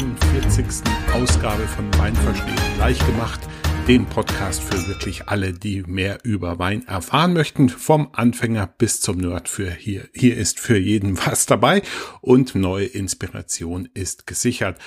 41. Ausgabe von Wein verstehen leicht gemacht, dem Podcast für wirklich alle, die mehr über Wein erfahren möchten, vom Anfänger bis zum Nerd für hier. Hier ist für jeden was dabei und neue Inspiration ist gesichert.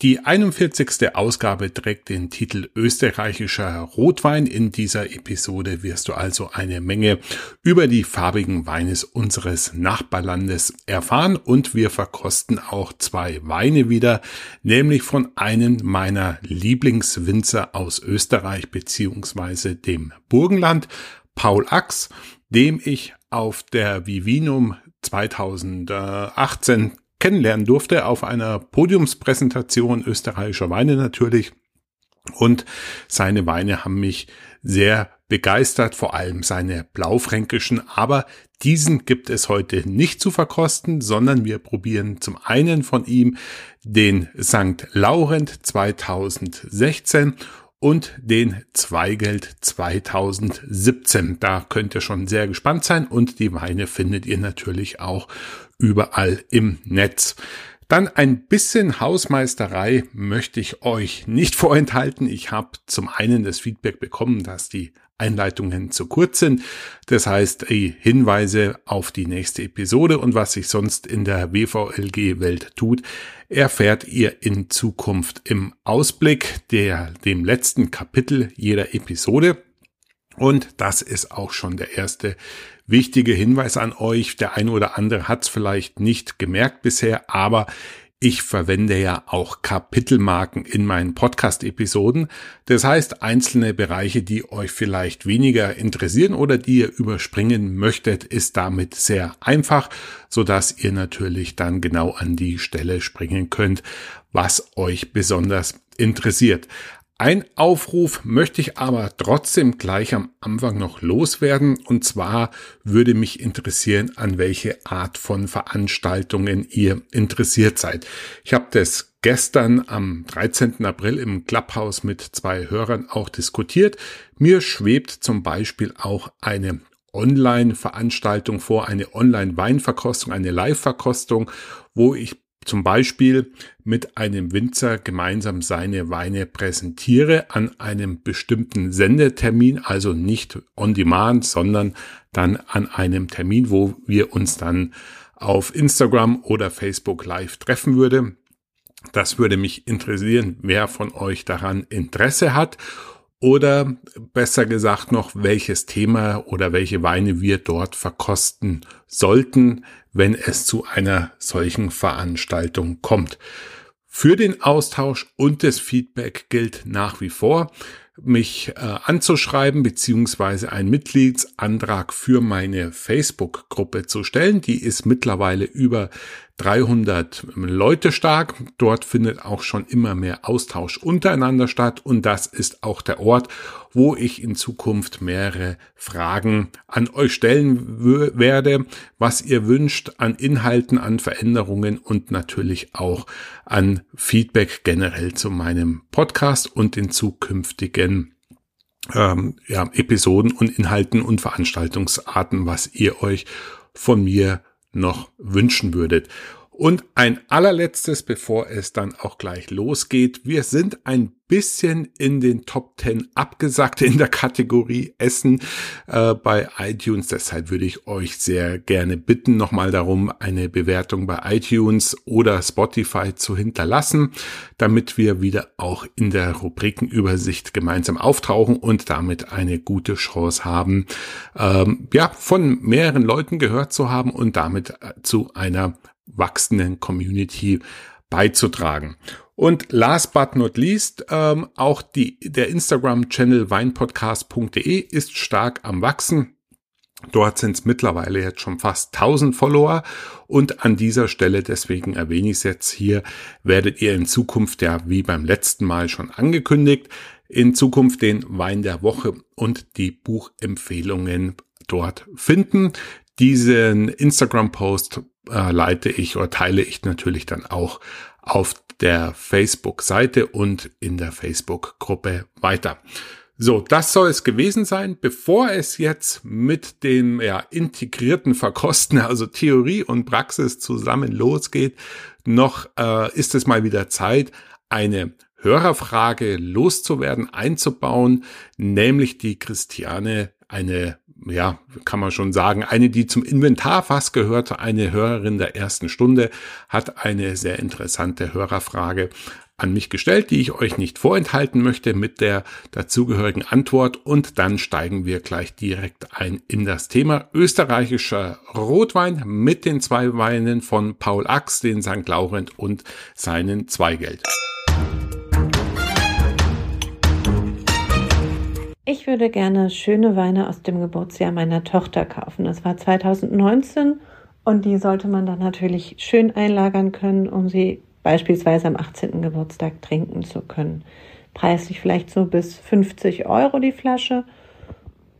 Die 41. Ausgabe trägt den Titel Österreichischer Rotwein. In dieser Episode wirst du also eine Menge über die farbigen Weines unseres Nachbarlandes erfahren und wir verkosten auch zwei Weine wieder, nämlich von einem meiner Lieblingswinzer aus Österreich beziehungsweise dem Burgenland, Paul Ax, dem ich auf der Vivinum 2018 kennenlernen durfte auf einer Podiumspräsentation österreichischer Weine natürlich. Und seine Weine haben mich sehr begeistert, vor allem seine blaufränkischen, aber diesen gibt es heute nicht zu verkosten, sondern wir probieren zum einen von ihm den St. Laurent 2016 und den Zweigeld 2017. Da könnt ihr schon sehr gespannt sein und die Weine findet ihr natürlich auch überall im Netz. Dann ein bisschen Hausmeisterei möchte ich euch nicht vorenthalten. Ich habe zum einen das Feedback bekommen, dass die Einleitungen zu kurz sind. Das heißt, die Hinweise auf die nächste Episode und was sich sonst in der WVLG-Welt tut, erfährt ihr in Zukunft im Ausblick der, dem letzten Kapitel jeder Episode. Und das ist auch schon der erste wichtige Hinweis an euch. Der eine oder andere hat es vielleicht nicht gemerkt bisher, aber ich verwende ja auch Kapitelmarken in meinen Podcast-Episoden. Das heißt, einzelne Bereiche, die euch vielleicht weniger interessieren oder die ihr überspringen möchtet, ist damit sehr einfach, so dass ihr natürlich dann genau an die Stelle springen könnt, was euch besonders interessiert. Ein Aufruf möchte ich aber trotzdem gleich am Anfang noch loswerden. Und zwar würde mich interessieren, an welche Art von Veranstaltungen ihr interessiert seid. Ich habe das gestern am 13. April im Clubhouse mit zwei Hörern auch diskutiert. Mir schwebt zum Beispiel auch eine Online-Veranstaltung vor, eine Online-Weinverkostung, eine Live-Verkostung, wo ich zum Beispiel mit einem Winzer gemeinsam seine Weine präsentiere an einem bestimmten Sendetermin, also nicht on demand, sondern dann an einem Termin, wo wir uns dann auf Instagram oder Facebook live treffen würde. Das würde mich interessieren, wer von euch daran Interesse hat oder besser gesagt noch, welches Thema oder welche Weine wir dort verkosten sollten, wenn es zu einer solchen Veranstaltung kommt. Für den Austausch und das Feedback gilt nach wie vor, mich äh, anzuschreiben beziehungsweise einen Mitgliedsantrag für meine Facebook-Gruppe zu stellen. Die ist mittlerweile über 300 Leute stark. Dort findet auch schon immer mehr Austausch untereinander statt und das ist auch der Ort, wo ich in Zukunft mehrere Fragen an euch stellen werde, was ihr wünscht an Inhalten, an Veränderungen und natürlich auch an Feedback generell zu meinem Podcast und den zukünftigen ähm, ja, Episoden und Inhalten und Veranstaltungsarten, was ihr euch von mir noch wünschen würdet. Und ein allerletztes, bevor es dann auch gleich losgeht. Wir sind ein bisschen in den Top 10 abgesackt in der Kategorie Essen äh, bei iTunes. Deshalb würde ich euch sehr gerne bitten, nochmal darum, eine Bewertung bei iTunes oder Spotify zu hinterlassen, damit wir wieder auch in der Rubrikenübersicht gemeinsam auftauchen und damit eine gute Chance haben, ähm, ja, von mehreren Leuten gehört zu haben und damit äh, zu einer wachsenden Community beizutragen. Und last but not least, ähm, auch die, der Instagram-Channel weinpodcast.de ist stark am Wachsen. Dort sind es mittlerweile jetzt schon fast 1000 Follower und an dieser Stelle, deswegen erwähne ich es jetzt hier, werdet ihr in Zukunft ja wie beim letzten Mal schon angekündigt, in Zukunft den Wein der Woche und die Buchempfehlungen dort finden. Diesen Instagram-Post äh, leite ich oder teile ich natürlich dann auch auf der Facebook-Seite und in der Facebook-Gruppe weiter. So, das soll es gewesen sein. Bevor es jetzt mit dem ja, integrierten Verkosten, also Theorie und Praxis zusammen losgeht, noch äh, ist es mal wieder Zeit, eine Hörerfrage loszuwerden, einzubauen, nämlich die Christiane, eine, ja, kann man schon sagen, eine, die zum Inventar fast gehörte, eine Hörerin der ersten Stunde, hat eine sehr interessante Hörerfrage an mich gestellt, die ich euch nicht vorenthalten möchte mit der dazugehörigen Antwort und dann steigen wir gleich direkt ein in das Thema österreichischer Rotwein mit den zwei Weinen von Paul Ax, den St. Laurent und seinen Zweigeld. Ich würde gerne schöne Weine aus dem Geburtsjahr meiner Tochter kaufen. Das war 2019 und die sollte man dann natürlich schön einlagern können, um sie beispielsweise am 18. Geburtstag trinken zu können. Preislich vielleicht so bis 50 Euro die Flasche.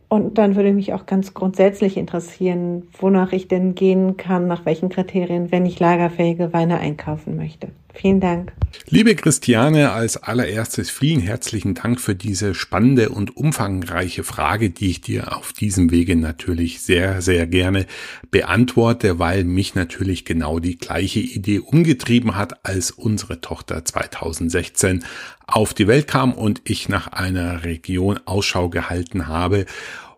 Und dann würde mich auch ganz grundsätzlich interessieren, wonach ich denn gehen kann, nach welchen Kriterien, wenn ich lagerfähige Weine einkaufen möchte. Vielen Dank. Liebe Christiane, als allererstes vielen herzlichen Dank für diese spannende und umfangreiche Frage, die ich dir auf diesem Wege natürlich sehr, sehr gerne beantworte, weil mich natürlich genau die gleiche Idee umgetrieben hat, als unsere Tochter 2016 auf die Welt kam und ich nach einer Region Ausschau gehalten habe,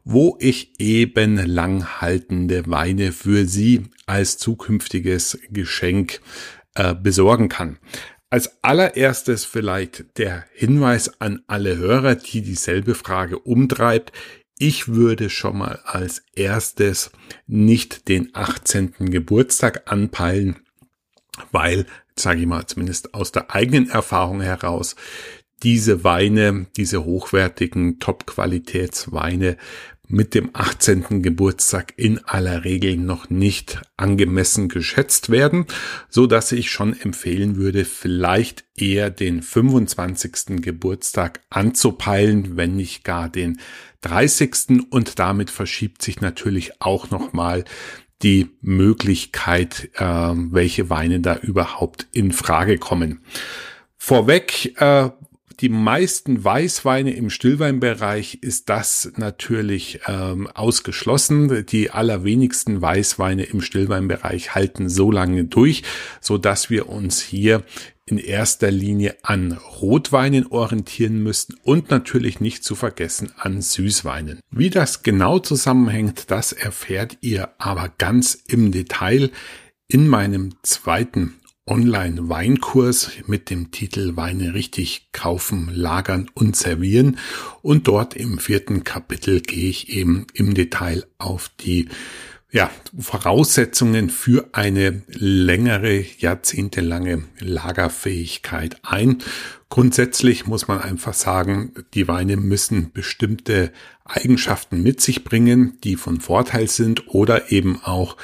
wo ich eben langhaltende Weine für sie als zukünftiges Geschenk äh, besorgen kann. Als allererstes vielleicht der Hinweis an alle Hörer, die dieselbe Frage umtreibt. Ich würde schon mal als erstes nicht den 18. Geburtstag anpeilen, weil, sage ich mal, zumindest aus der eigenen Erfahrung heraus, diese Weine, diese hochwertigen Top-Qualitätsweine mit dem 18. Geburtstag in aller Regel noch nicht angemessen geschätzt werden, so dass ich schon empfehlen würde, vielleicht eher den 25. Geburtstag anzupeilen, wenn nicht gar den 30. und damit verschiebt sich natürlich auch nochmal die Möglichkeit, äh, welche Weine da überhaupt in Frage kommen. Vorweg äh, die meisten Weißweine im Stillweinbereich ist das natürlich ähm, ausgeschlossen. Die allerwenigsten Weißweine im Stillweinbereich halten so lange durch, so dass wir uns hier in erster Linie an Rotweinen orientieren müssen und natürlich nicht zu vergessen an Süßweinen. Wie das genau zusammenhängt, das erfährt ihr aber ganz im Detail in meinem zweiten Online-Weinkurs mit dem Titel Weine richtig kaufen, lagern und servieren. Und dort im vierten Kapitel gehe ich eben im Detail auf die ja, Voraussetzungen für eine längere, jahrzehntelange Lagerfähigkeit ein. Grundsätzlich muss man einfach sagen, die Weine müssen bestimmte Eigenschaften mit sich bringen, die von Vorteil sind oder eben auch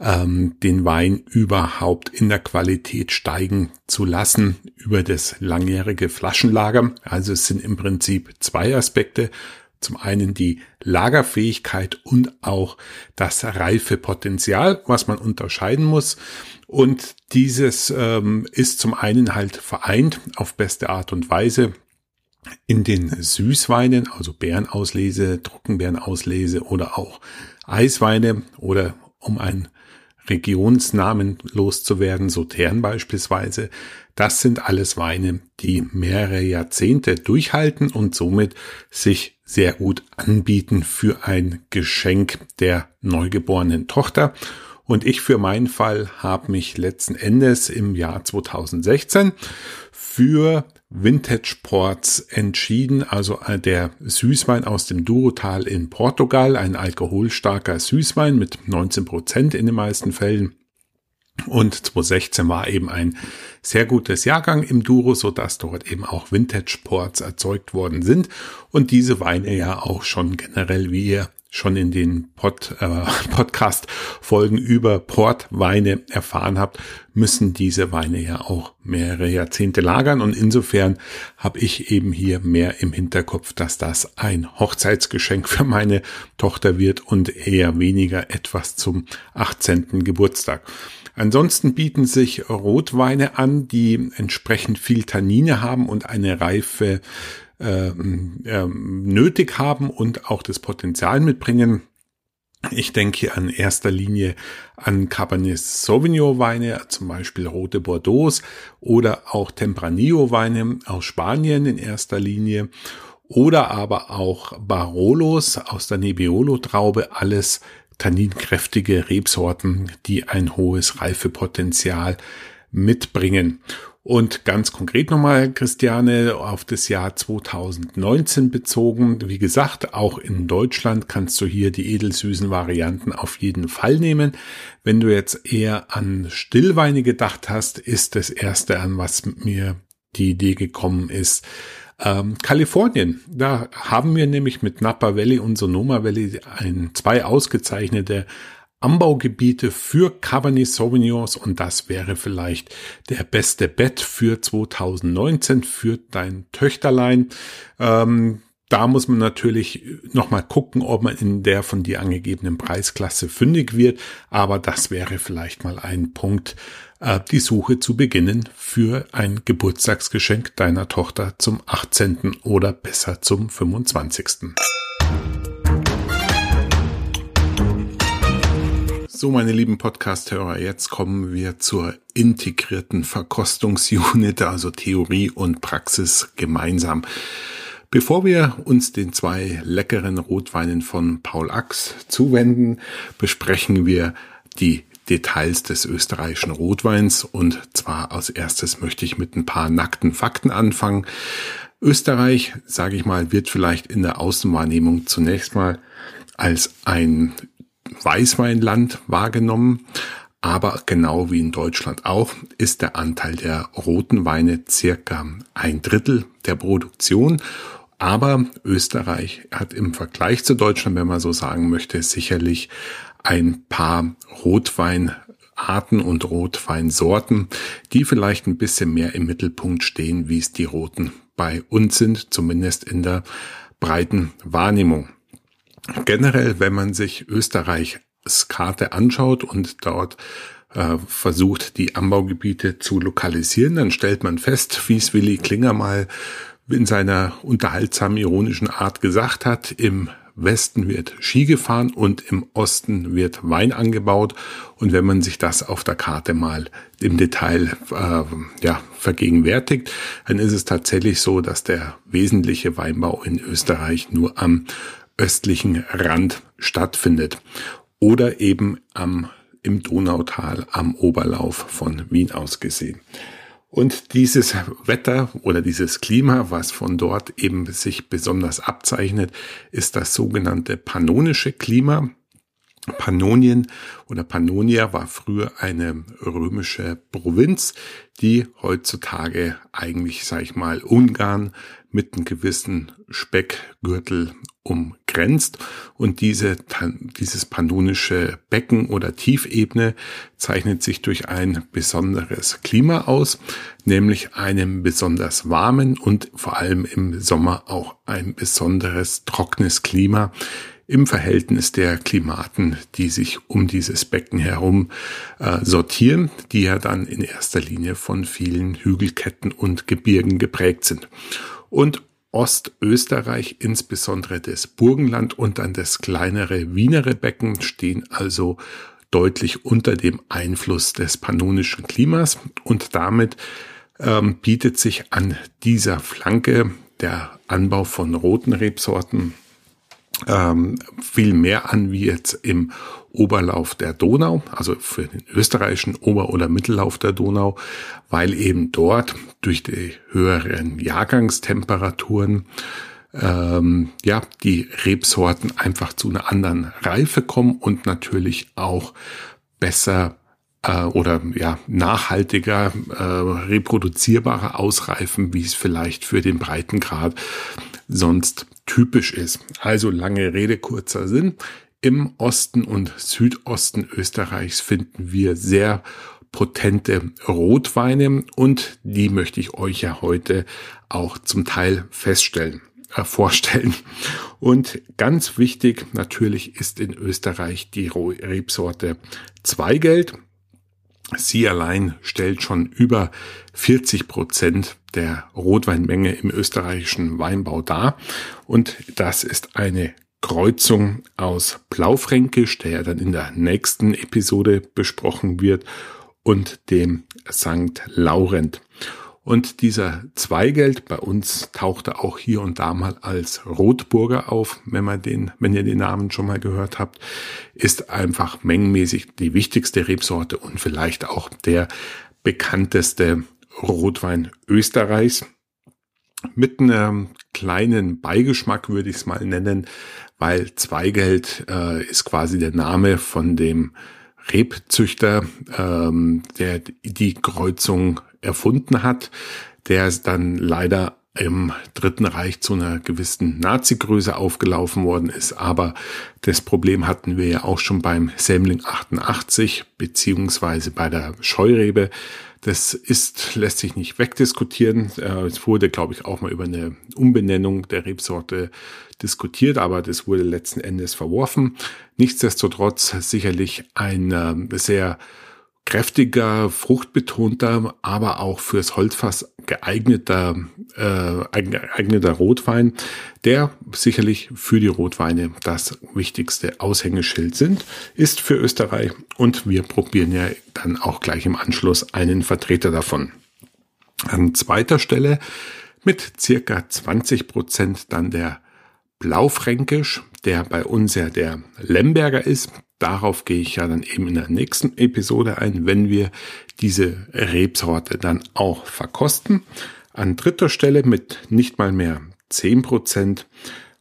ähm, den Wein überhaupt in der Qualität steigen zu lassen über das langjährige Flaschenlager. Also es sind im Prinzip zwei Aspekte. Zum einen die Lagerfähigkeit und auch das Reifepotenzial, was man unterscheiden muss. Und dieses ähm, ist zum einen halt vereint auf beste Art und Weise in den Süßweinen, also Beerenauslese, Trockenbeerenauslese oder auch Eisweine oder um ein Regionsnamen loszuwerden, Sautern beispielsweise. Das sind alles Weine, die mehrere Jahrzehnte durchhalten und somit sich sehr gut anbieten für ein Geschenk der neugeborenen Tochter. Und ich für meinen Fall habe mich letzten Endes im Jahr 2016 für Vintage Ports entschieden, also äh, der Süßwein aus dem Durotal in Portugal, ein alkoholstarker Süßwein mit 19 Prozent in den meisten Fällen. Und 2016 war eben ein sehr gutes Jahrgang im Duro, so dass dort eben auch Vintage Ports erzeugt worden sind und diese Weine ja auch schon generell, wie ihr schon in den Pod, äh, Podcast-Folgen über Portweine erfahren habt, müssen diese Weine ja auch mehrere Jahrzehnte lagern. Und insofern habe ich eben hier mehr im Hinterkopf, dass das ein Hochzeitsgeschenk für meine Tochter wird und eher weniger etwas zum 18. Geburtstag. Ansonsten bieten sich Rotweine an, die entsprechend viel Tannine haben und eine reife ähm, ähm, nötig haben und auch das Potenzial mitbringen, Ich denke an erster Linie an Cabernet Sauvignon Weine, zum Beispiel rote Bordeaux oder auch Tempranillo Weine aus Spanien in erster Linie oder aber auch Barolos aus der Nebbiolo Traube, alles tanninkräftige Rebsorten, die ein hohes Reifepotenzial mitbringen. Und ganz konkret nochmal, Christiane, auf das Jahr 2019 bezogen. Wie gesagt, auch in Deutschland kannst du hier die edelsüßen Varianten auf jeden Fall nehmen. Wenn du jetzt eher an Stillweine gedacht hast, ist das erste, an was mir die Idee gekommen ist, ähm, Kalifornien. Da haben wir nämlich mit Napa Valley und Sonoma Valley ein, zwei ausgezeichnete Anbaugebiete für Cabernet Sauvignons und das wäre vielleicht der beste Bett für 2019 für dein Töchterlein. Ähm, da muss man natürlich nochmal gucken, ob man in der von dir angegebenen Preisklasse fündig wird, aber das wäre vielleicht mal ein Punkt, äh, die Suche zu beginnen für ein Geburtstagsgeschenk deiner Tochter zum 18. oder besser zum 25. So, meine lieben Podcast-Hörer, jetzt kommen wir zur integrierten Verkostungsunit, also Theorie und Praxis gemeinsam. Bevor wir uns den zwei leckeren Rotweinen von Paul Ax zuwenden, besprechen wir die Details des österreichischen Rotweins und zwar als erstes möchte ich mit ein paar nackten Fakten anfangen. Österreich, sage ich mal, wird vielleicht in der Außenwahrnehmung zunächst mal als ein Weißweinland wahrgenommen. Aber genau wie in Deutschland auch ist der Anteil der roten Weine circa ein Drittel der Produktion. Aber Österreich hat im Vergleich zu Deutschland, wenn man so sagen möchte, sicherlich ein paar Rotweinarten und Rotweinsorten, die vielleicht ein bisschen mehr im Mittelpunkt stehen, wie es die Roten bei uns sind, zumindest in der breiten Wahrnehmung. Generell, wenn man sich Österreichs Karte anschaut und dort äh, versucht, die Anbaugebiete zu lokalisieren, dann stellt man fest, wie es Willi Klinger mal in seiner unterhaltsamen ironischen Art gesagt hat, im Westen wird Ski gefahren und im Osten wird Wein angebaut. Und wenn man sich das auf der Karte mal im Detail äh, ja, vergegenwärtigt, dann ist es tatsächlich so, dass der wesentliche Weinbau in Österreich nur am östlichen Rand stattfindet oder eben am, im Donautal am Oberlauf von Wien aus gesehen. Und dieses Wetter oder dieses Klima, was von dort eben sich besonders abzeichnet, ist das sogenannte pannonische Klima. Pannonien oder Pannonia war früher eine römische Provinz, die heutzutage eigentlich, sag ich mal, Ungarn mit einem gewissen Speckgürtel umgrenzt. Und diese, dieses pannonische Becken oder Tiefebene zeichnet sich durch ein besonderes Klima aus, nämlich einem besonders warmen und vor allem im Sommer auch ein besonderes trockenes Klima, im Verhältnis der Klimaten, die sich um dieses Becken herum äh, sortieren, die ja dann in erster Linie von vielen Hügelketten und Gebirgen geprägt sind. Und Ostösterreich, insbesondere das Burgenland und dann das kleinere Wienere Becken stehen also deutlich unter dem Einfluss des pannonischen Klimas. Und damit ähm, bietet sich an dieser Flanke der Anbau von roten Rebsorten ähm, viel mehr an wie jetzt im Oberlauf der Donau, also für den österreichischen Ober- oder Mittellauf der Donau, weil eben dort durch die höheren Jahrgangstemperaturen ähm, ja die Rebsorten einfach zu einer anderen Reife kommen und natürlich auch besser äh, oder ja nachhaltiger äh, reproduzierbarer ausreifen, wie es vielleicht für den Breitengrad sonst typisch ist. Also lange Rede, kurzer Sinn. Im Osten und Südosten Österreichs finden wir sehr potente Rotweine und die möchte ich euch ja heute auch zum Teil feststellen, äh, vorstellen. Und ganz wichtig natürlich ist in Österreich die Rebsorte Zweigeld. Sie allein stellt schon über 40 Prozent der Rotweinmenge im österreichischen Weinbau dar. Und das ist eine Kreuzung aus Blaufränkisch, der ja dann in der nächsten Episode besprochen wird, und dem St. Laurent. Und dieser Zweigeld bei uns tauchte auch hier und da mal als Rotburger auf, wenn man den, wenn ihr den Namen schon mal gehört habt, ist einfach mengenmäßig die wichtigste Rebsorte und vielleicht auch der bekannteste Rotwein Österreichs. Mit einem kleinen Beigeschmack würde ich es mal nennen, weil Zweigeld äh, ist quasi der Name von dem Rebzüchter, ähm, der die Kreuzung erfunden hat, der ist dann leider im Dritten Reich zu einer gewissen Nazi-Größe aufgelaufen worden ist. Aber das Problem hatten wir ja auch schon beim Semling 88 beziehungsweise bei der Scheurebe. Das ist, lässt sich nicht wegdiskutieren. Äh, es wurde, glaube ich, auch mal über eine Umbenennung der Rebsorte diskutiert, aber das wurde letzten Endes verworfen. Nichtsdestotrotz sicherlich ein äh, sehr kräftiger, fruchtbetonter, aber auch fürs Holzfass geeigneter, äh, geeigneter Rotwein, der sicherlich für die Rotweine das wichtigste Aushängeschild sind, ist für Österreich und wir probieren ja dann auch gleich im Anschluss einen Vertreter davon. An zweiter Stelle mit circa 20 Prozent dann der Blaufränkisch, der bei uns ja der Lemberger ist. Darauf gehe ich ja dann eben in der nächsten Episode ein, wenn wir diese Rebsorte dann auch verkosten. An dritter Stelle mit nicht mal mehr 10%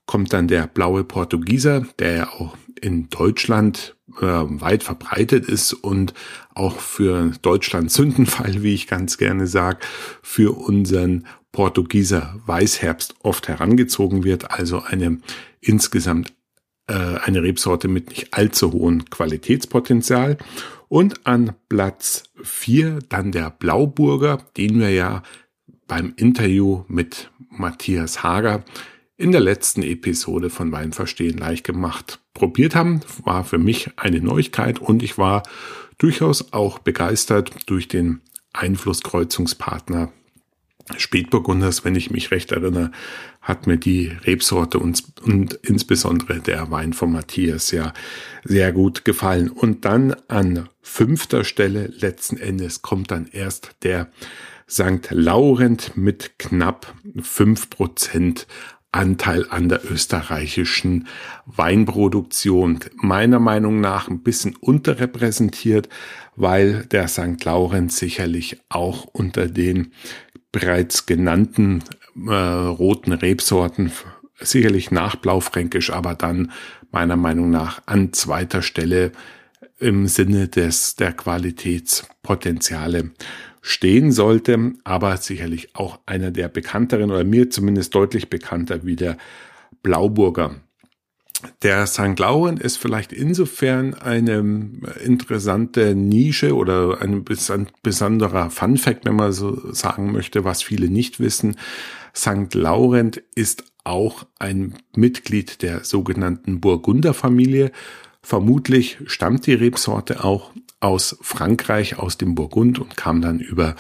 kommt dann der blaue Portugieser, der ja auch in Deutschland äh, weit verbreitet ist und auch für Deutschland Sündenfall, wie ich ganz gerne sage, für unseren Portugieser Weißherbst oft herangezogen wird, also eine insgesamt eine Rebsorte mit nicht allzu hohem Qualitätspotenzial. Und an Platz vier dann der Blauburger, den wir ja beim Interview mit Matthias Hager in der letzten Episode von Weinverstehen leicht gemacht probiert haben. War für mich eine Neuigkeit und ich war durchaus auch begeistert durch den Einflusskreuzungspartner Spätburgunders, wenn ich mich recht erinnere, hat mir die Rebsorte und, und insbesondere der Wein von Matthias ja sehr gut gefallen. Und dann an fünfter Stelle letzten Endes kommt dann erst der St. Laurent mit knapp fünf Prozent Anteil an der österreichischen Weinproduktion. Meiner Meinung nach ein bisschen unterrepräsentiert, weil der St. Laurent sicherlich auch unter den bereits genannten äh, roten Rebsorten, sicherlich nach Blaufränkisch, aber dann meiner Meinung nach an zweiter Stelle im Sinne des der Qualitätspotenziale stehen sollte, aber sicherlich auch einer der bekannteren oder mir zumindest deutlich bekannter wie der Blauburger. Der St. Laurent ist vielleicht insofern eine interessante Nische oder ein besonderer Fun Fact, wenn man so sagen möchte, was viele nicht wissen. St. Laurent ist auch ein Mitglied der sogenannten Burgunderfamilie. Vermutlich stammt die Rebsorte auch aus Frankreich, aus dem Burgund und kam dann über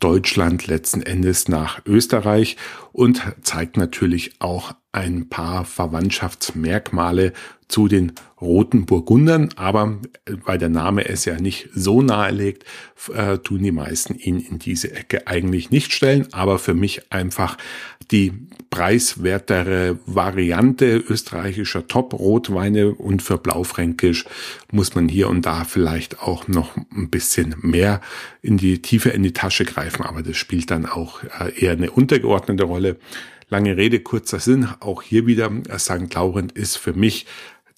Deutschland letzten Endes nach Österreich und zeigt natürlich auch ein paar Verwandtschaftsmerkmale zu den roten Burgundern, aber weil der Name es ja nicht so nahelegt, äh, tun die meisten ihn in diese Ecke eigentlich nicht stellen, aber für mich einfach die preiswertere Variante österreichischer Top-Rotweine und für Blaufränkisch muss man hier und da vielleicht auch noch ein bisschen mehr in die Tiefe in die Tasche greifen, aber das spielt dann auch äh, eher eine untergeordnete Rolle. Lange Rede, kurzer Sinn. Auch hier wieder, St. Laurent ist für mich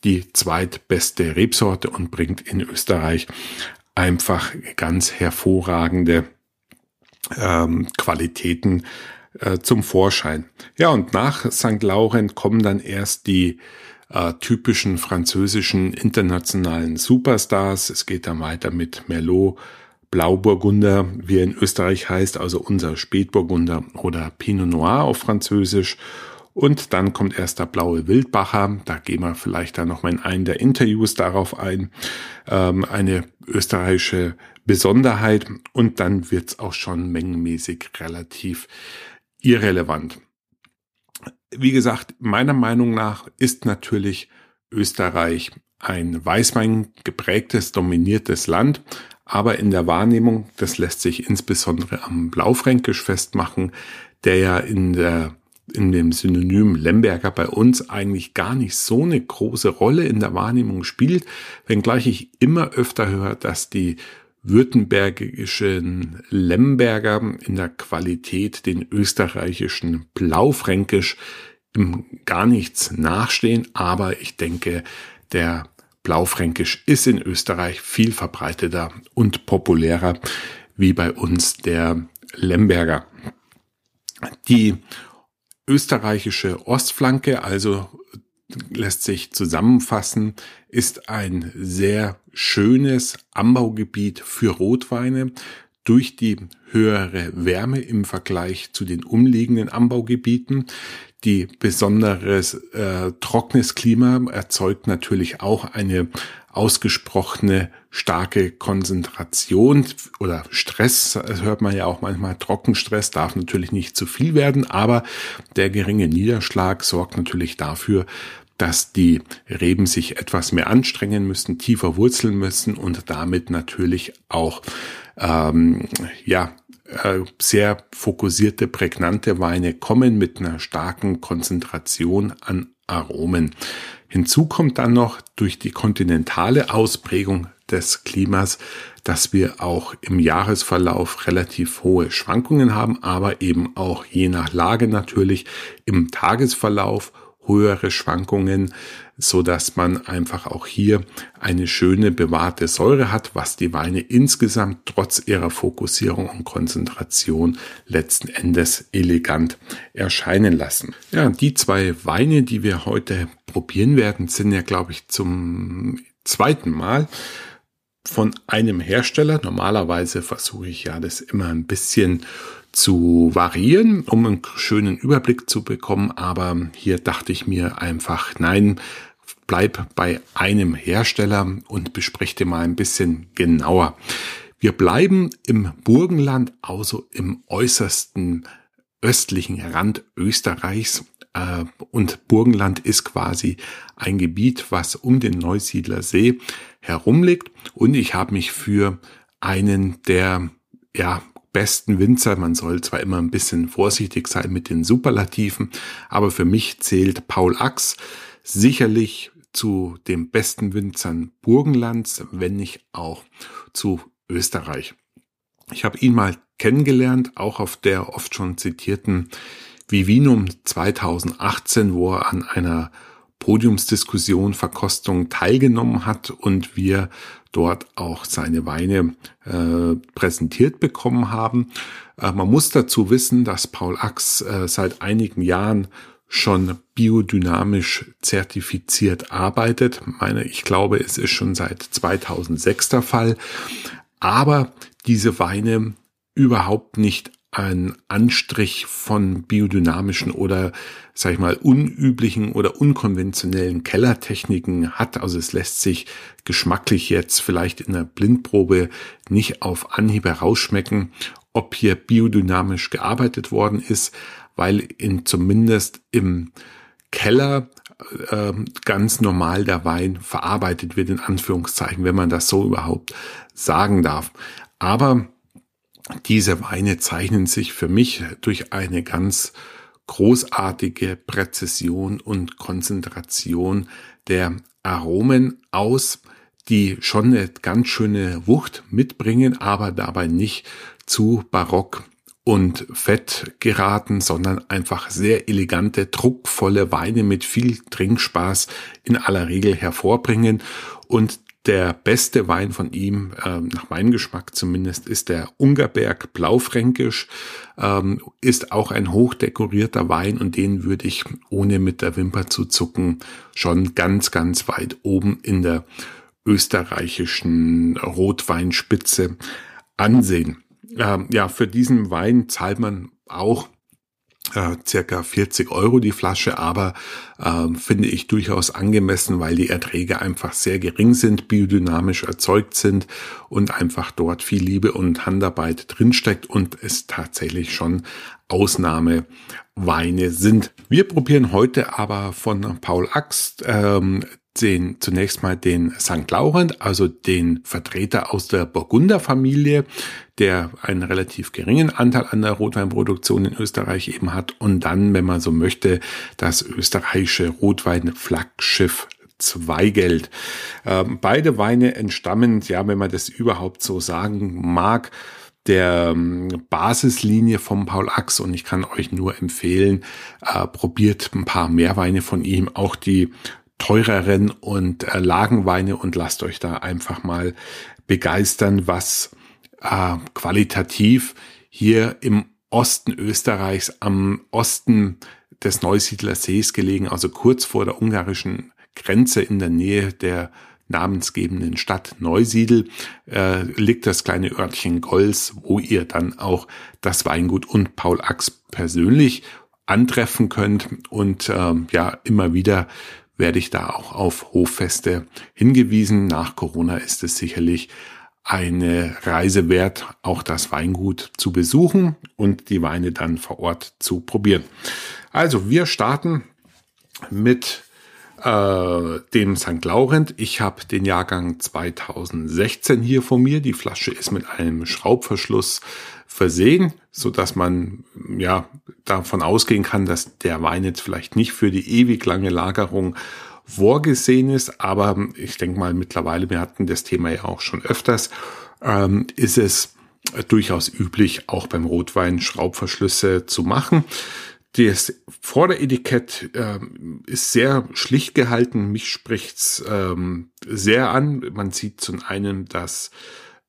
die zweitbeste Rebsorte und bringt in Österreich einfach ganz hervorragende ähm, Qualitäten äh, zum Vorschein. Ja, und nach St. Laurent kommen dann erst die äh, typischen französischen internationalen Superstars. Es geht dann weiter mit Merlot, Blauburgunder, wie er in Österreich heißt, also unser Spätburgunder oder Pinot Noir auf Französisch. Und dann kommt erst der blaue Wildbacher. Da gehen wir vielleicht dann noch mal in einen der Interviews darauf ein. Ähm, eine österreichische Besonderheit. Und dann wird's auch schon mengenmäßig relativ irrelevant. wie gesagt, meiner Meinung nach ist natürlich Österreich ein Weißwein geprägtes, dominiertes Land, aber in der Wahrnehmung, das lässt sich insbesondere am Blaufränkisch festmachen, der ja in der in dem Synonym Lemberger bei uns eigentlich gar nicht so eine große Rolle in der Wahrnehmung spielt, wenngleich ich immer öfter höre, dass die württembergischen Lemberger in der Qualität den österreichischen Blaufränkisch gar nichts nachstehen, aber ich denke, der Blaufränkisch ist in Österreich viel verbreiteter und populärer wie bei uns der Lemberger. Die österreichische Ostflanke, also lässt sich zusammenfassen, ist ein sehr schönes Anbaugebiet für Rotweine durch die höhere Wärme im Vergleich zu den umliegenden Anbaugebieten. Die besonderes äh, trockenes Klima erzeugt natürlich auch eine ausgesprochene starke Konzentration oder Stress, das hört man ja auch manchmal, Trockenstress darf natürlich nicht zu viel werden, aber der geringe Niederschlag sorgt natürlich dafür, dass die Reben sich etwas mehr anstrengen müssen, tiefer wurzeln müssen und damit natürlich auch ähm, ja äh, sehr fokussierte, prägnante Weine kommen mit einer starken Konzentration an Aromen. Hinzu kommt dann noch durch die kontinentale Ausprägung des Klimas, dass wir auch im Jahresverlauf relativ hohe Schwankungen haben, aber eben auch je nach Lage natürlich im Tagesverlauf höhere Schwankungen, so dass man einfach auch hier eine schöne bewahrte Säure hat, was die Weine insgesamt trotz ihrer Fokussierung und Konzentration letzten Endes elegant erscheinen lassen. Ja, die zwei Weine, die wir heute probieren werden, sind ja, glaube ich, zum zweiten Mal von einem Hersteller. Normalerweise versuche ich ja das immer ein bisschen zu variieren, um einen schönen Überblick zu bekommen. Aber hier dachte ich mir einfach, nein, bleib bei einem Hersteller und bespreche mal ein bisschen genauer. Wir bleiben im Burgenland, also im äußersten östlichen Rand Österreichs. Äh, und Burgenland ist quasi ein Gebiet, was um den Neusiedler See herumliegt. Und ich habe mich für einen der ja, besten Winzer. Man soll zwar immer ein bisschen vorsichtig sein mit den Superlativen, aber für mich zählt Paul Ax sicherlich zu den besten Winzern Burgenlands, wenn nicht auch zu Österreich. Ich habe ihn mal kennengelernt, auch auf der oft schon zitierten Vivinum 2018, wo er an einer Podiumsdiskussion, Verkostung teilgenommen hat und wir dort auch seine Weine äh, präsentiert bekommen haben. Äh, man muss dazu wissen, dass Paul Ax äh, seit einigen Jahren schon biodynamisch zertifiziert arbeitet. Meine, ich glaube, es ist schon seit 2006 der Fall. Aber diese Weine überhaupt nicht ein Anstrich von biodynamischen oder, sag ich mal, unüblichen oder unkonventionellen Kellertechniken hat. Also es lässt sich geschmacklich jetzt vielleicht in der Blindprobe nicht auf Anhieb herausschmecken, ob hier biodynamisch gearbeitet worden ist, weil in zumindest im Keller äh, ganz normal der Wein verarbeitet wird, in Anführungszeichen, wenn man das so überhaupt sagen darf. Aber diese Weine zeichnen sich für mich durch eine ganz großartige Präzision und Konzentration der Aromen aus, die schon eine ganz schöne Wucht mitbringen, aber dabei nicht zu barock und fett geraten, sondern einfach sehr elegante, druckvolle Weine mit viel Trinkspaß in aller Regel hervorbringen. Und der beste Wein von ihm, äh, nach meinem Geschmack zumindest, ist der Ungerberg Blaufränkisch, ähm, ist auch ein hochdekorierter Wein und den würde ich, ohne mit der Wimper zu zucken, schon ganz, ganz weit oben in der österreichischen Rotweinspitze ansehen. Ähm, ja, für diesen Wein zahlt man auch äh, circa 40 Euro die Flasche, aber äh, finde ich durchaus angemessen, weil die Erträge einfach sehr gering sind, biodynamisch erzeugt sind und einfach dort viel Liebe und Handarbeit drinsteckt und es tatsächlich schon Ausnahmeweine sind. Wir probieren heute aber von Paul Axt ähm, den, zunächst mal den St. Laurent, also den Vertreter aus der Burgunderfamilie, der einen relativ geringen Anteil an der Rotweinproduktion in Österreich eben hat und dann, wenn man so möchte, das österreichische Rotwein-Flaggschiff Zweigeld. Ähm, beide Weine entstammen, ja, wenn man das überhaupt so sagen mag, der ähm, Basislinie vom Paul Ax und ich kann euch nur empfehlen, äh, probiert ein paar mehr Weine von ihm, auch die teureren und äh, Lagenweine und lasst euch da einfach mal begeistern, was äh, qualitativ hier im Osten Österreichs, am Osten des Neusiedler Sees gelegen, also kurz vor der ungarischen Grenze in der Nähe der namensgebenden Stadt Neusiedl äh, liegt das kleine Örtchen Golz, wo ihr dann auch das Weingut und Paul Ax persönlich antreffen könnt und äh, ja immer wieder werde ich da auch auf Hoffeste hingewiesen. Nach Corona ist es sicherlich eine Reise wert, auch das Weingut zu besuchen und die Weine dann vor Ort zu probieren. Also wir starten mit äh, dem St. Laurent. Ich habe den Jahrgang 2016 hier vor mir. Die Flasche ist mit einem Schraubverschluss versehen, so dass man ja davon ausgehen kann, dass der Wein jetzt vielleicht nicht für die ewig lange Lagerung vorgesehen ist, aber ich denke mal mittlerweile, wir hatten das Thema ja auch schon öfters, ähm, ist es durchaus üblich, auch beim Rotwein Schraubverschlüsse zu machen. Das Vorderetikett äh, ist sehr schlicht gehalten. Mich spricht's ähm, sehr an. Man sieht zum einen das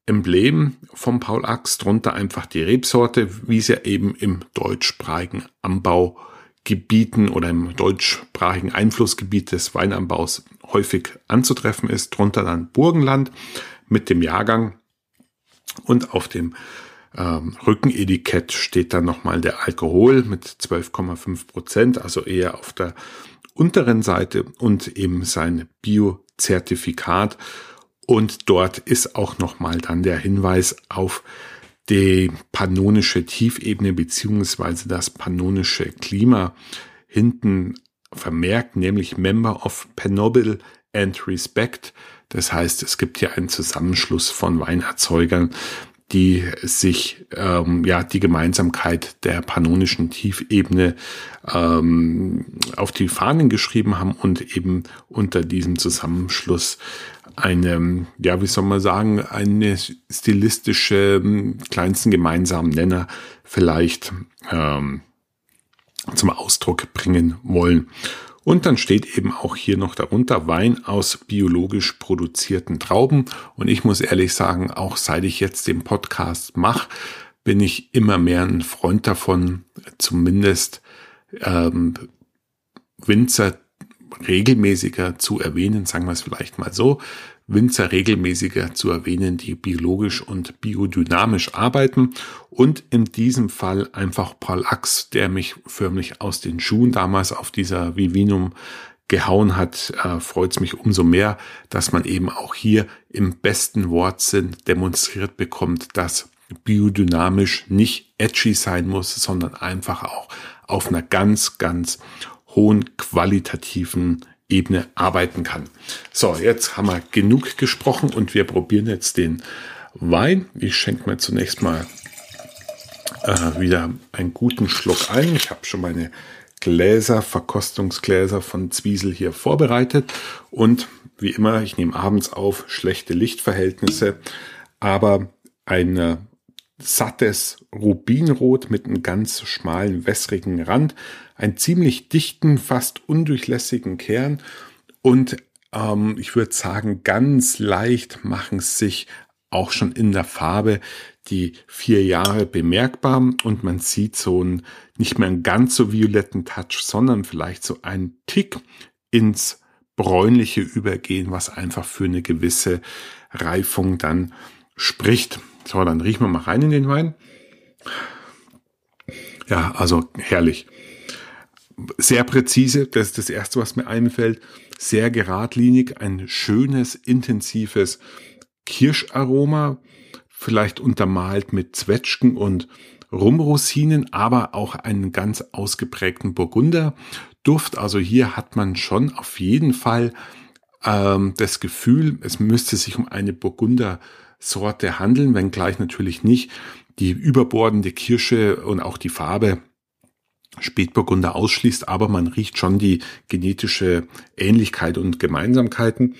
Emblem vom Paul Ax, drunter einfach die Rebsorte, wie sie eben im deutschsprachigen Anbaugebieten oder im deutschsprachigen Einflussgebiet des Weinanbaus häufig anzutreffen ist. Drunter dann Burgenland mit dem Jahrgang und auf dem ähm, Rückenetikett steht dann nochmal der Alkohol mit 12,5 Prozent, also eher auf der unteren Seite und eben sein Biozertifikat und dort ist auch nochmal dann der Hinweis auf die pannonische Tiefebene beziehungsweise das pannonische Klima hinten vermerkt, nämlich Member of Penobil and Respect. Das heißt, es gibt hier einen Zusammenschluss von Weinerzeugern, die sich ähm, ja die Gemeinsamkeit der pannonischen Tiefebene ähm, auf die Fahnen geschrieben haben und eben unter diesem Zusammenschluss eine, ja, wie soll man sagen, eine stilistische ähm, kleinsten gemeinsamen Nenner vielleicht ähm, zum Ausdruck bringen wollen. Und dann steht eben auch hier noch darunter Wein aus biologisch produzierten Trauben. Und ich muss ehrlich sagen, auch seit ich jetzt den Podcast mache, bin ich immer mehr ein Freund davon, zumindest ähm, Winzer regelmäßiger zu erwähnen, sagen wir es vielleicht mal so, Winzer regelmäßiger zu erwähnen, die biologisch und biodynamisch arbeiten. Und in diesem Fall einfach Paul Ax, der mich förmlich aus den Schuhen damals auf dieser Vivinum gehauen hat, äh, freut es mich umso mehr, dass man eben auch hier im besten Wortsinn demonstriert bekommt, dass biodynamisch nicht edgy sein muss, sondern einfach auch auf einer ganz, ganz hohen qualitativen Ebene arbeiten kann. So, jetzt haben wir genug gesprochen und wir probieren jetzt den Wein. Ich schenke mir zunächst mal äh, wieder einen guten Schluck ein. Ich habe schon meine Gläser, Verkostungsgläser von Zwiesel hier vorbereitet und wie immer, ich nehme abends auf, schlechte Lichtverhältnisse, aber ein sattes Rubinrot mit einem ganz schmalen, wässrigen Rand, einen ziemlich dichten, fast undurchlässigen Kern und ähm, ich würde sagen, ganz leicht machen sich auch schon in der Farbe die vier Jahre bemerkbar und man sieht so einen nicht mehr einen ganz so violetten Touch, sondern vielleicht so einen Tick ins bräunliche übergehen, was einfach für eine gewisse Reifung dann spricht. So, dann riechen wir mal rein in den Wein. Ja, also herrlich. Sehr präzise, das ist das Erste, was mir einfällt. Sehr geradlinig, ein schönes, intensives Kirscharoma, vielleicht untermalt mit Zwetschgen und Rumrosinen, aber auch einen ganz ausgeprägten Burgunderduft. Also hier hat man schon auf jeden Fall ähm, das Gefühl, es müsste sich um eine Burgundersorte handeln, wenngleich natürlich nicht die überbordende Kirsche und auch die Farbe Spätburgunder ausschließt, aber man riecht schon die genetische Ähnlichkeit und Gemeinsamkeiten.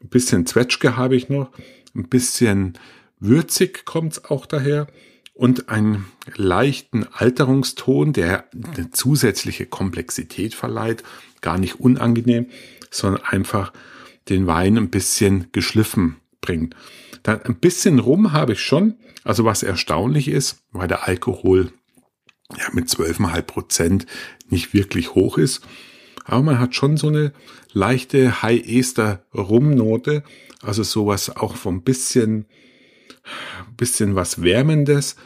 Ein bisschen Zwetschge habe ich noch, ein bisschen würzig kommt's auch daher und einen leichten Alterungston, der eine zusätzliche Komplexität verleiht, gar nicht unangenehm, sondern einfach den Wein ein bisschen geschliffen bringt. Dann ein bisschen Rum habe ich schon, also was erstaunlich ist, weil der Alkohol ja mit 12,5 Prozent nicht wirklich hoch ist. Aber man hat schon so eine leichte High-Ester-Rumnote, also sowas auch vom bisschen, bisschen was Wärmendes,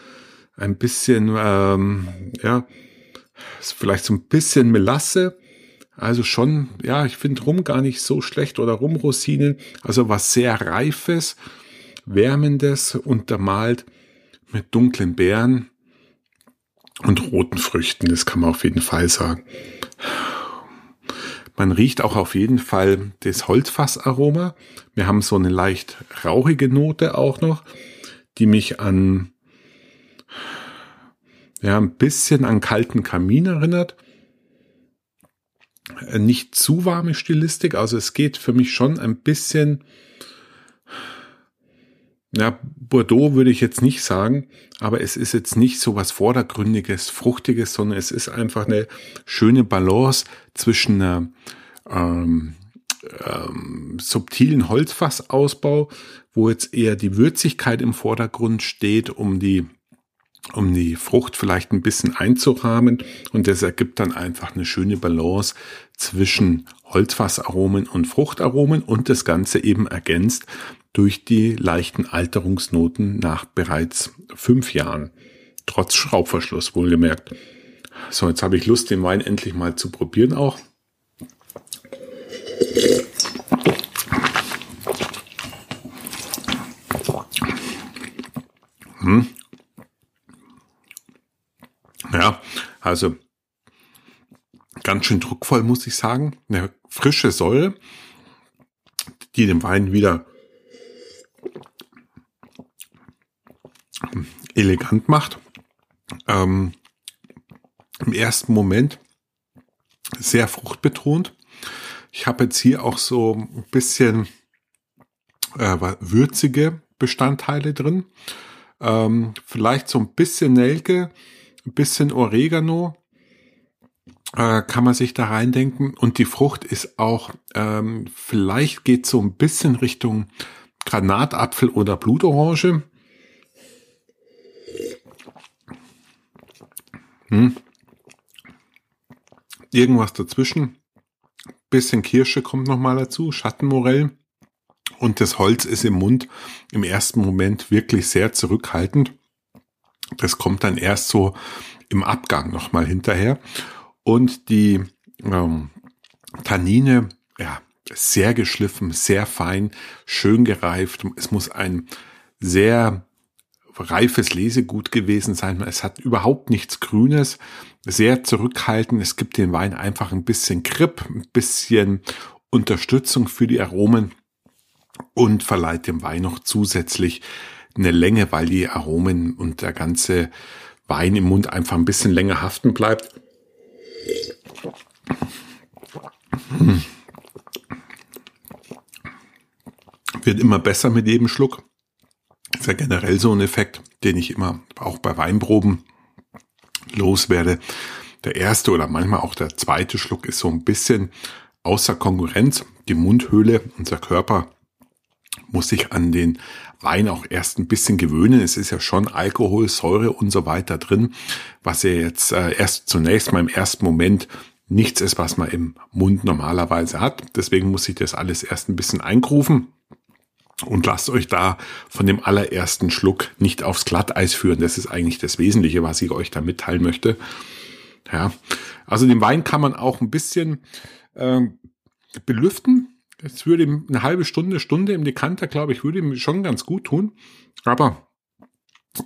ein bisschen, ähm, ja, vielleicht so ein bisschen Melasse. Also schon, ja, ich finde Rum gar nicht so schlecht oder Rumrosinen. Also was sehr Reifes, Wärmendes, untermalt mit dunklen Beeren und roten Früchten. Das kann man auf jeden Fall sagen. Man riecht auch auf jeden Fall das Holzfassaroma. Wir haben so eine leicht rauchige Note auch noch, die mich an ja, ein bisschen an kalten Kamin erinnert. Nicht zu warme Stilistik, also es geht für mich schon ein bisschen, ja, Bordeaux würde ich jetzt nicht sagen, aber es ist jetzt nicht so was Vordergründiges, Fruchtiges, sondern es ist einfach eine schöne Balance zwischen einer ähm, ähm, subtilen Holzfassausbau, wo jetzt eher die Würzigkeit im Vordergrund steht, um die um die Frucht vielleicht ein bisschen einzurahmen und das ergibt dann einfach eine schöne Balance zwischen Holzfassaromen und Fruchtaromen und das Ganze eben ergänzt durch die leichten Alterungsnoten nach bereits fünf Jahren. Trotz Schraubverschluss wohlgemerkt. So, jetzt habe ich Lust, den Wein endlich mal zu probieren auch. Hm. Ja, also ganz schön druckvoll, muss ich sagen. Eine frische Säure, die den Wein wieder elegant macht. Ähm, Im ersten Moment sehr fruchtbetont. Ich habe jetzt hier auch so ein bisschen äh, würzige Bestandteile drin. Ähm, vielleicht so ein bisschen Nelke, ein bisschen Oregano äh, kann man sich da reindenken. Und die Frucht ist auch, ähm, vielleicht geht so ein bisschen Richtung Granatapfel oder Blutorange. Hm. Irgendwas dazwischen. Bisschen Kirsche kommt nochmal dazu, Schattenmorell. Und das Holz ist im Mund im ersten Moment wirklich sehr zurückhaltend. Das kommt dann erst so im Abgang nochmal hinterher. Und die ähm, Tannine, ja, sehr geschliffen, sehr fein, schön gereift. Es muss ein sehr reifes Lesegut gewesen sein. Es hat überhaupt nichts Grünes, sehr zurückhaltend. Es gibt den Wein einfach ein bisschen Grip, ein bisschen Unterstützung für die Aromen und verleiht dem Wein noch zusätzlich eine Länge, weil die Aromen und der ganze Wein im Mund einfach ein bisschen länger haften bleibt. Wird immer besser mit jedem Schluck. ist ja generell so ein Effekt, den ich immer auch bei Weinproben loswerde. Der erste oder manchmal auch der zweite Schluck ist so ein bisschen außer Konkurrenz. Die Mundhöhle, unser Körper muss sich an den Wein auch erst ein bisschen gewöhnen. Es ist ja schon Alkohol, Säure und so weiter drin, was ja jetzt äh, erst zunächst mal im ersten Moment nichts ist, was man im Mund normalerweise hat. Deswegen muss ich das alles erst ein bisschen eingrufen. Und lasst euch da von dem allerersten Schluck nicht aufs Glatteis führen. Das ist eigentlich das Wesentliche, was ich euch da mitteilen möchte. Ja, also den Wein kann man auch ein bisschen äh, belüften. Es würde ihm eine halbe Stunde, Stunde im Dekanter, glaube ich, würde ihm schon ganz gut tun. Aber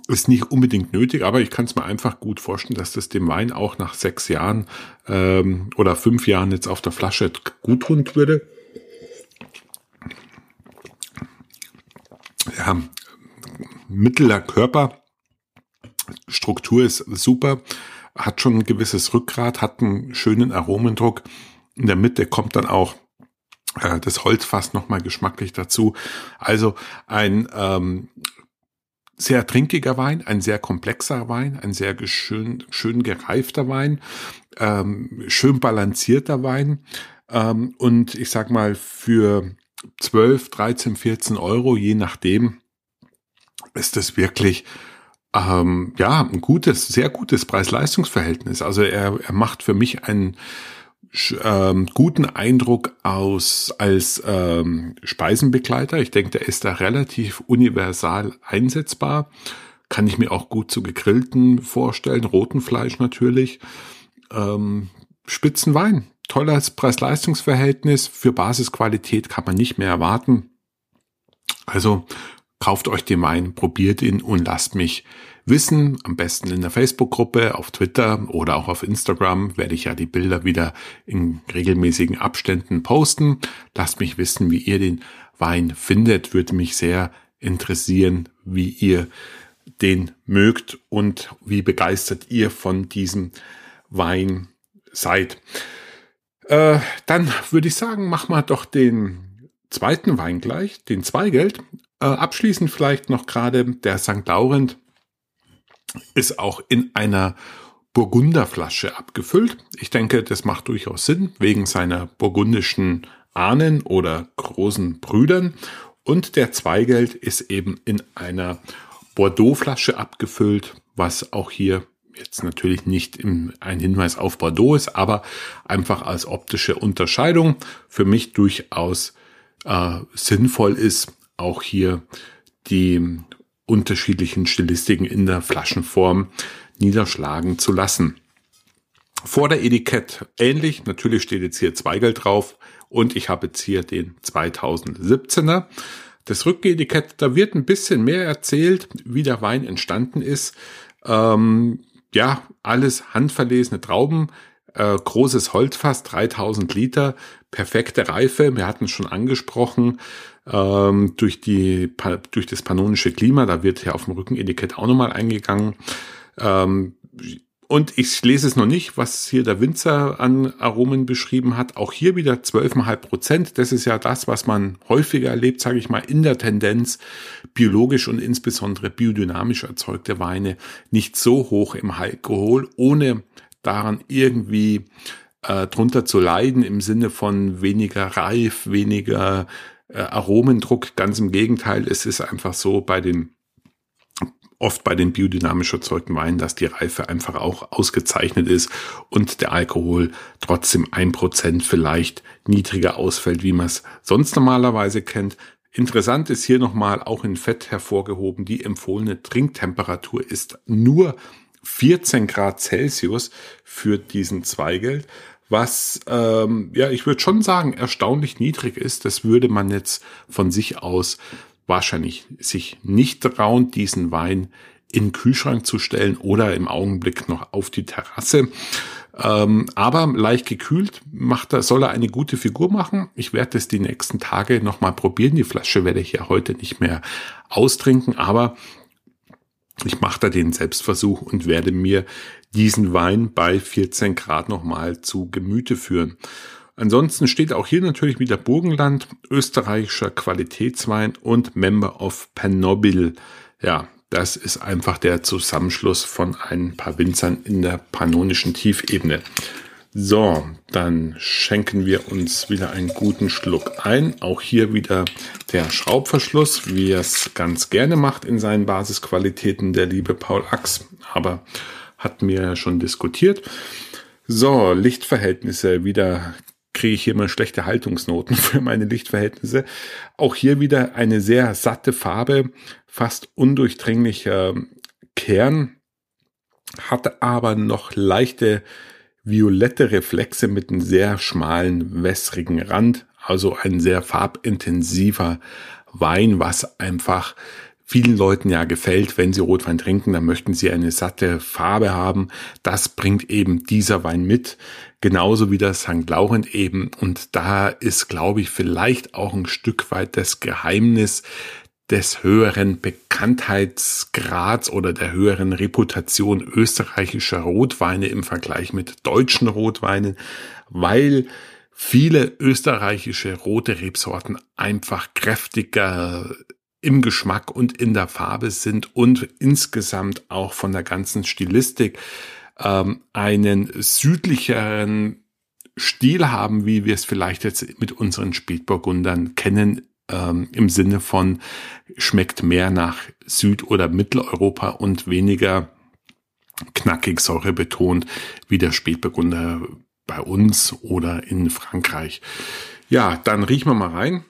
ist nicht unbedingt nötig, aber ich kann es mir einfach gut vorstellen, dass das dem Wein auch nach sechs Jahren ähm, oder fünf Jahren jetzt auf der Flasche gut tun würde. Ja, mittlerer Körper, Struktur ist super, hat schon ein gewisses Rückgrat, hat einen schönen Aromendruck. In der Mitte kommt dann auch äh, das Holzfass nochmal geschmacklich dazu. Also ein ähm, sehr trinkiger Wein, ein sehr komplexer Wein, ein sehr schön, schön gereifter Wein, ähm, schön balancierter Wein. Ähm, und ich sag mal, für 12, 13, 14 Euro, je nachdem, ist es wirklich ähm, ja ein gutes, sehr gutes Preis-Leistungs-Verhältnis. Also er, er macht für mich einen ähm, guten Eindruck aus als ähm, Speisenbegleiter. Ich denke, der ist da relativ universal einsetzbar. Kann ich mir auch gut zu gegrillten vorstellen, roten Fleisch natürlich. Ähm, Spitzenwein, tolles Preis-Leistungs-Verhältnis. Für Basisqualität kann man nicht mehr erwarten. Also kauft euch den Wein, probiert ihn und lasst mich wissen. Am besten in der Facebook-Gruppe, auf Twitter oder auch auf Instagram werde ich ja die Bilder wieder in regelmäßigen Abständen posten. Lasst mich wissen, wie ihr den Wein findet. Würde mich sehr interessieren, wie ihr den mögt und wie begeistert ihr von diesem Wein seid. Äh, dann würde ich sagen, mach mal doch den zweiten Wein gleich, den Zweigeld. Äh, abschließend vielleicht noch gerade der St. Laurent ist auch in einer Burgunderflasche abgefüllt. Ich denke, das macht durchaus Sinn wegen seiner burgundischen Ahnen oder großen Brüdern. Und der Zweigeld ist eben in einer Bordeaux-Flasche abgefüllt, was auch hier jetzt natürlich nicht ein Hinweis auf Bordeaux ist, aber einfach als optische Unterscheidung für mich durchaus äh, sinnvoll ist, auch hier die unterschiedlichen Stilistiken in der Flaschenform niederschlagen zu lassen. Vor der Etikett ähnlich, natürlich steht jetzt hier Zweigeld drauf und ich habe jetzt hier den 2017er. Das Rücketikett, da wird ein bisschen mehr erzählt, wie der Wein entstanden ist. Ähm, ja, alles handverlesene Trauben, äh, großes Holzfass, 3000 Liter, perfekte Reife, wir hatten es schon angesprochen, ähm, durch, die, durch das pannonische Klima, da wird ja auf dem Rückenetikett auch nochmal eingegangen. Ähm, und ich lese es noch nicht, was hier der Winzer an Aromen beschrieben hat. Auch hier wieder 12,5 Prozent. Das ist ja das, was man häufiger erlebt, sage ich mal, in der Tendenz, biologisch und insbesondere biodynamisch erzeugte Weine nicht so hoch im Alkohol, ohne daran irgendwie äh, drunter zu leiden im Sinne von weniger reif, weniger äh, Aromendruck. Ganz im Gegenteil, es ist einfach so bei den oft bei den biodynamisch erzeugten Weinen, dass die Reife einfach auch ausgezeichnet ist und der Alkohol trotzdem ein Prozent vielleicht niedriger ausfällt, wie man es sonst normalerweise kennt. Interessant ist hier nochmal auch in Fett hervorgehoben, die empfohlene Trinktemperatur ist nur 14 Grad Celsius für diesen Zweigelt, was, ähm, ja, ich würde schon sagen, erstaunlich niedrig ist. Das würde man jetzt von sich aus wahrscheinlich sich nicht trauen, diesen Wein in den Kühlschrank zu stellen oder im Augenblick noch auf die Terrasse. Ähm, aber leicht gekühlt macht er, soll er eine gute Figur machen. Ich werde es die nächsten Tage nochmal probieren. Die Flasche werde ich ja heute nicht mehr austrinken, aber ich mache da den Selbstversuch und werde mir diesen Wein bei 14 Grad nochmal zu Gemüte führen. Ansonsten steht auch hier natürlich wieder Burgenland, österreichischer Qualitätswein und Member of Panobil. Ja, das ist einfach der Zusammenschluss von ein paar Winzern in der pannonischen Tiefebene. So, dann schenken wir uns wieder einen guten Schluck ein. Auch hier wieder der Schraubverschluss, wie er es ganz gerne macht in seinen Basisqualitäten, der liebe Paul Ax. Aber hatten wir ja schon diskutiert. So, Lichtverhältnisse wieder kriege ich hier mal schlechte Haltungsnoten für meine Lichtverhältnisse. Auch hier wieder eine sehr satte Farbe, fast undurchdringlicher Kern, hat aber noch leichte violette Reflexe mit einem sehr schmalen, wässrigen Rand, also ein sehr farbintensiver Wein, was einfach vielen Leuten ja gefällt, wenn sie Rotwein trinken, dann möchten sie eine satte Farbe haben. Das bringt eben dieser Wein mit. Genauso wie der St. Laurent eben. Und da ist, glaube ich, vielleicht auch ein Stück weit das Geheimnis des höheren Bekanntheitsgrads oder der höheren Reputation österreichischer Rotweine im Vergleich mit deutschen Rotweinen, weil viele österreichische rote Rebsorten einfach kräftiger im Geschmack und in der Farbe sind und insgesamt auch von der ganzen Stilistik ähm, einen südlicheren Stil haben, wie wir es vielleicht jetzt mit unseren Spätburgundern kennen, ähm, im Sinne von schmeckt mehr nach Süd- oder Mitteleuropa und weniger knackig Säure betont wie der Spätburgunder bei uns oder in Frankreich. Ja, dann riechen wir mal rein.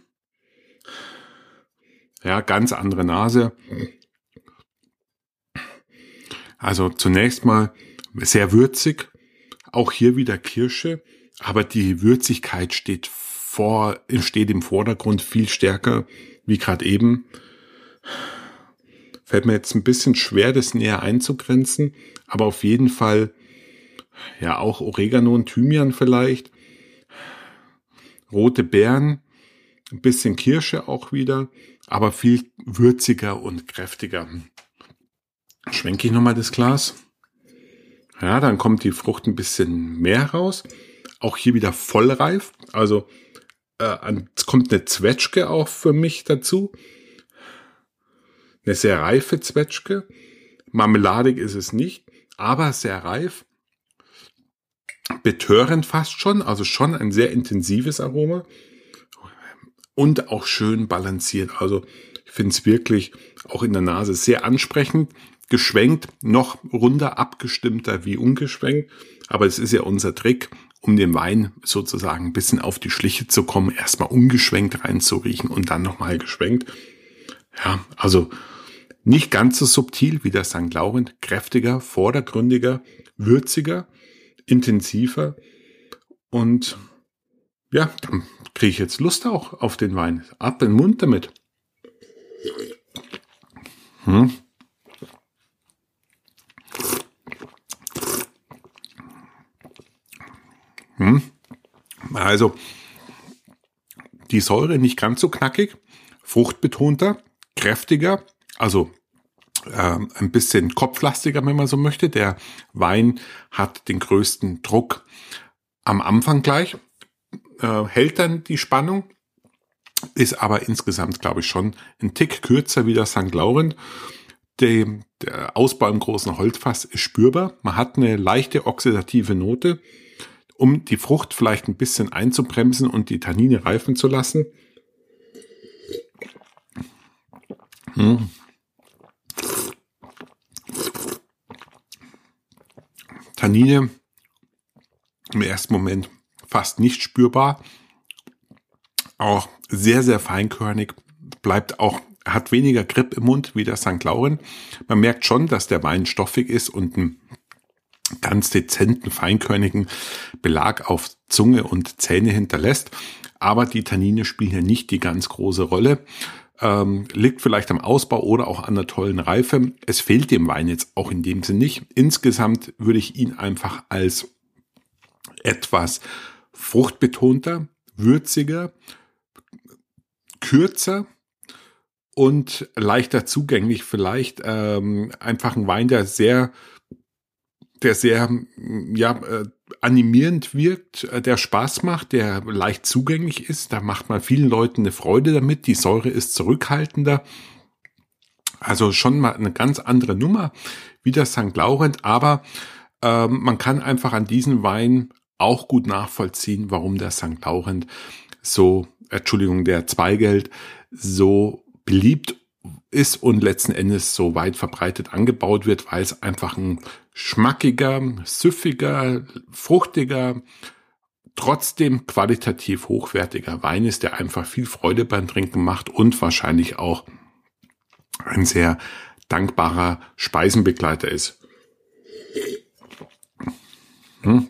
Ja, ganz andere Nase. Also zunächst mal sehr würzig. Auch hier wieder Kirsche. Aber die Würzigkeit steht vor, steht im Vordergrund viel stärker wie gerade eben. Fällt mir jetzt ein bisschen schwer, das näher einzugrenzen. Aber auf jeden Fall, ja, auch Oregano und Thymian vielleicht. Rote Beeren. Ein bisschen Kirsche auch wieder aber viel würziger und kräftiger. Schwenke ich nochmal das Glas. Ja, dann kommt die Frucht ein bisschen mehr raus. Auch hier wieder vollreif. Also äh, es kommt eine Zwetschge auch für mich dazu. Eine sehr reife Zwetschge. Marmeladig ist es nicht, aber sehr reif. Betörend fast schon, also schon ein sehr intensives Aroma und auch schön balanciert. Also ich finde es wirklich auch in der Nase sehr ansprechend. Geschwenkt, noch runder abgestimmter wie ungeschwenkt. Aber es ist ja unser Trick, um den Wein sozusagen ein bisschen auf die Schliche zu kommen, erstmal ungeschwenkt reinzuriechen und dann nochmal geschwenkt. Ja, also nicht ganz so subtil wie der St. Laurent, kräftiger, vordergründiger, würziger, intensiver und ja, dann kriege ich jetzt Lust auch auf den Wein. Ab in den Mund damit. Hm. Hm. Also, die Säure nicht ganz so knackig, fruchtbetonter, kräftiger, also äh, ein bisschen kopflastiger, wenn man so möchte. Der Wein hat den größten Druck am Anfang gleich äh, hält dann die Spannung, ist aber insgesamt, glaube ich, schon ein Tick kürzer wie der St. Laurent. Der, der Ausbau im großen Holzfass ist spürbar. Man hat eine leichte oxidative Note, um die Frucht vielleicht ein bisschen einzubremsen und die Tannine reifen zu lassen. Hm. Tannine im ersten Moment fast nicht spürbar. Auch sehr, sehr feinkörnig, bleibt auch, hat weniger Grip im Mund wie der St. Lauren. Man merkt schon, dass der Wein stoffig ist und einen ganz dezenten, feinkörnigen Belag auf Zunge und Zähne hinterlässt. Aber die Tannine spielen ja nicht die ganz große Rolle. Ähm, liegt vielleicht am Ausbau oder auch an der tollen Reife. Es fehlt dem Wein jetzt auch in dem Sinne nicht. Insgesamt würde ich ihn einfach als etwas fruchtbetonter, würziger, kürzer und leichter zugänglich vielleicht. Ähm, einfach ein Wein, der sehr, der sehr, ja, äh, animierend wirkt, äh, der Spaß macht, der leicht zugänglich ist. Da macht man vielen Leuten eine Freude damit. Die Säure ist zurückhaltender. Also schon mal eine ganz andere Nummer wie der St. Laurent, aber ähm, man kann einfach an diesen Wein auch gut nachvollziehen, warum der St. Laurent so, Entschuldigung, der Zweigeld so beliebt ist und letzten Endes so weit verbreitet angebaut wird, weil es einfach ein schmackiger, süffiger, fruchtiger, trotzdem qualitativ hochwertiger Wein ist, der einfach viel Freude beim Trinken macht und wahrscheinlich auch ein sehr dankbarer Speisenbegleiter ist. Hm.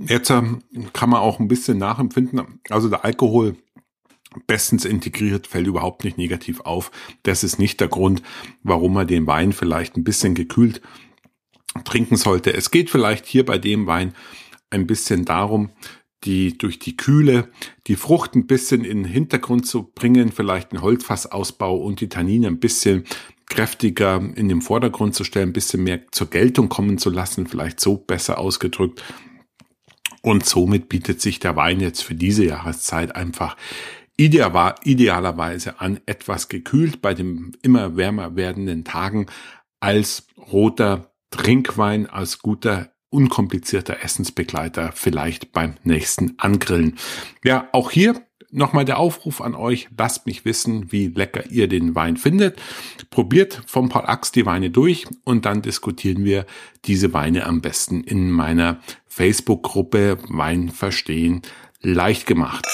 Jetzt ähm, kann man auch ein bisschen nachempfinden. Also der Alkohol bestens integriert, fällt überhaupt nicht negativ auf. Das ist nicht der Grund, warum man den Wein vielleicht ein bisschen gekühlt trinken sollte. Es geht vielleicht hier bei dem Wein ein bisschen darum, die durch die Kühle die Frucht ein bisschen in den Hintergrund zu bringen, vielleicht einen Holzfassausbau und die Tannine ein bisschen kräftiger in den Vordergrund zu stellen, ein bisschen mehr zur Geltung kommen zu lassen, vielleicht so besser ausgedrückt. Und somit bietet sich der Wein jetzt für diese Jahreszeit einfach idealerweise an etwas gekühlt bei den immer wärmer werdenden Tagen als roter Trinkwein, als guter unkomplizierter Essensbegleiter vielleicht beim nächsten Angrillen. Ja, auch hier nochmal der Aufruf an euch, lasst mich wissen, wie lecker ihr den Wein findet. Probiert vom Paul Ax die Weine durch und dann diskutieren wir diese Weine am besten in meiner Facebook-Gruppe Wein verstehen leicht gemacht.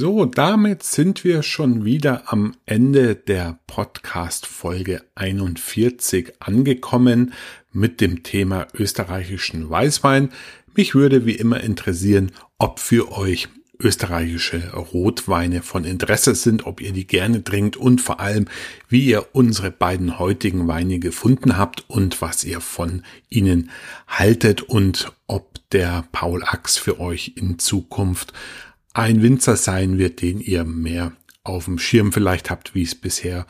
So, damit sind wir schon wieder am Ende der Podcast Folge 41 angekommen mit dem Thema österreichischen Weißwein. Mich würde wie immer interessieren, ob für euch österreichische Rotweine von Interesse sind, ob ihr die gerne trinkt und vor allem, wie ihr unsere beiden heutigen Weine gefunden habt und was ihr von ihnen haltet und ob der Paul Ax für euch in Zukunft ein Winzer sein wird, den ihr mehr auf dem Schirm vielleicht habt, wie es bisher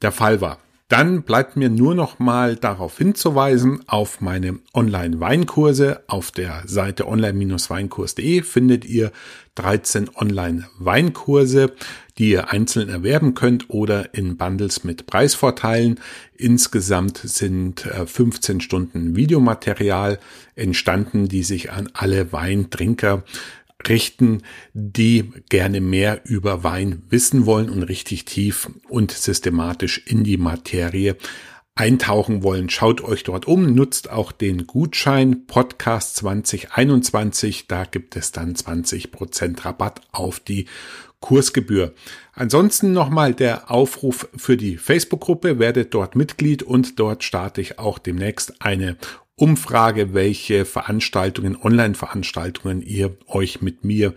der Fall war. Dann bleibt mir nur noch mal darauf hinzuweisen, auf meine Online-Weinkurse. Auf der Seite online-weinkurs.de findet ihr 13 Online-Weinkurse, die ihr einzeln erwerben könnt oder in Bundles mit Preisvorteilen. Insgesamt sind 15 äh, Stunden Videomaterial entstanden, die sich an alle Weintrinker richten, die gerne mehr über Wein wissen wollen und richtig tief und systematisch in die Materie eintauchen wollen. Schaut euch dort um, nutzt auch den Gutschein Podcast 2021. Da gibt es dann 20% Rabatt auf die Kursgebühr. Ansonsten nochmal der Aufruf für die Facebook-Gruppe. Werdet dort Mitglied und dort starte ich auch demnächst eine Umfrage, welche Veranstaltungen, Online-Veranstaltungen ihr euch mit mir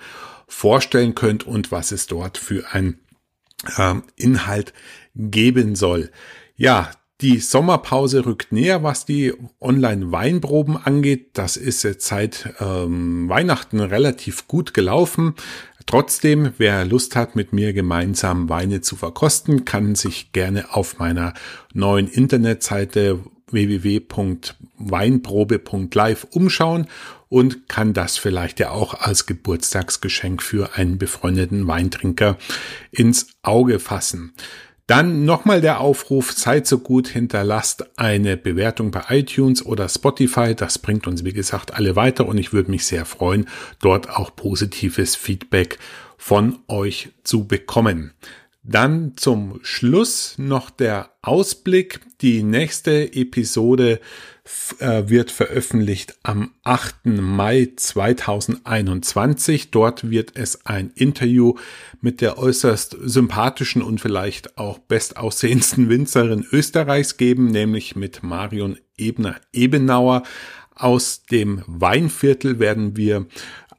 vorstellen könnt und was es dort für ein äh, Inhalt geben soll. Ja, die Sommerpause rückt näher, was die Online-Weinproben angeht. Das ist jetzt seit ähm, Weihnachten relativ gut gelaufen. Trotzdem, wer Lust hat, mit mir gemeinsam Weine zu verkosten, kann sich gerne auf meiner neuen Internetseite www.weinprobe.live umschauen und kann das vielleicht ja auch als Geburtstagsgeschenk für einen befreundeten Weintrinker ins Auge fassen. Dann nochmal der Aufruf, seid so gut, hinterlasst eine Bewertung bei iTunes oder Spotify. Das bringt uns, wie gesagt, alle weiter und ich würde mich sehr freuen, dort auch positives Feedback von euch zu bekommen. Dann zum Schluss noch der Ausblick. Die nächste Episode äh, wird veröffentlicht am 8. Mai 2021. Dort wird es ein Interview mit der äußerst sympathischen und vielleicht auch bestaussehendsten Winzerin Österreichs geben, nämlich mit Marion Ebner Ebenauer. Aus dem Weinviertel werden wir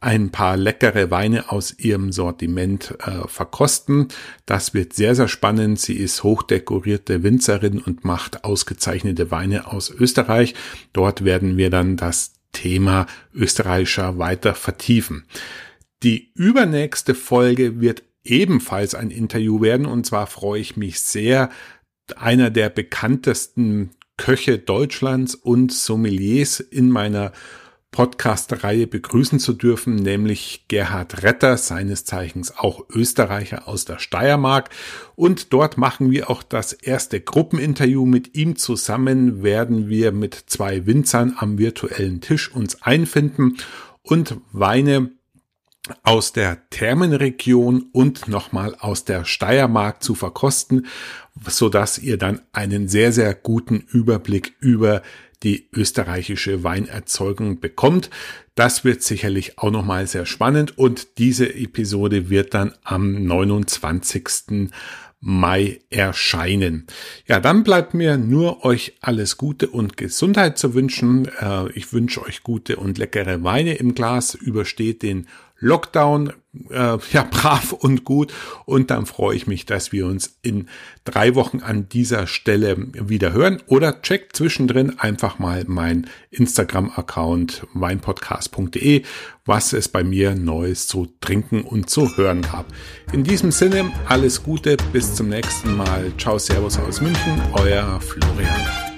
ein paar leckere Weine aus ihrem Sortiment äh, verkosten. Das wird sehr, sehr spannend. Sie ist hochdekorierte Winzerin und macht ausgezeichnete Weine aus Österreich. Dort werden wir dann das Thema österreichischer weiter vertiefen. Die übernächste Folge wird ebenfalls ein Interview werden und zwar freue ich mich sehr, einer der bekanntesten Köche Deutschlands und Sommeliers in meiner Podcast-Reihe begrüßen zu dürfen, nämlich Gerhard Retter, seines Zeichens auch Österreicher aus der Steiermark. Und dort machen wir auch das erste Gruppeninterview mit ihm zusammen, werden wir mit zwei Winzern am virtuellen Tisch uns einfinden und Weine aus der Thermenregion und nochmal aus der Steiermark zu verkosten, so dass ihr dann einen sehr, sehr guten Überblick über die österreichische Weinerzeugung bekommt. Das wird sicherlich auch nochmal sehr spannend und diese Episode wird dann am 29. Mai erscheinen. Ja, dann bleibt mir nur euch alles Gute und Gesundheit zu wünschen. Äh, ich wünsche euch gute und leckere Weine im Glas. Übersteht den Lockdown äh, ja brav und gut und dann freue ich mich, dass wir uns in drei Wochen an dieser Stelle wieder hören oder checkt zwischendrin einfach mal mein Instagram-Account weinpodcast.de, was es bei mir Neues zu trinken und zu hören gab. In diesem Sinne alles Gute, bis zum nächsten Mal. Ciao, Servus aus München, euer Florian.